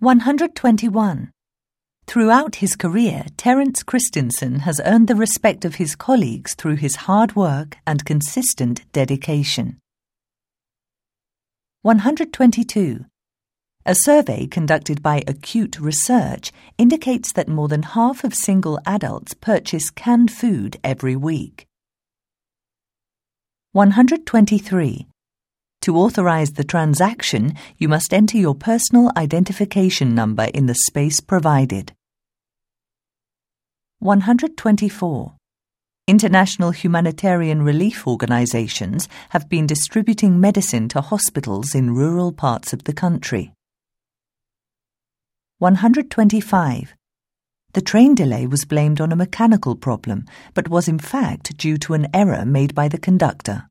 121. Throughout his career, Terence Christensen has earned the respect of his colleagues through his hard work and consistent dedication. 122. A survey conducted by Acute Research indicates that more than half of single adults purchase canned food every week. 123. To authorize the transaction, you must enter your personal identification number in the space provided. 124. International humanitarian relief organizations have been distributing medicine to hospitals in rural parts of the country. 125. The train delay was blamed on a mechanical problem, but was in fact due to an error made by the conductor.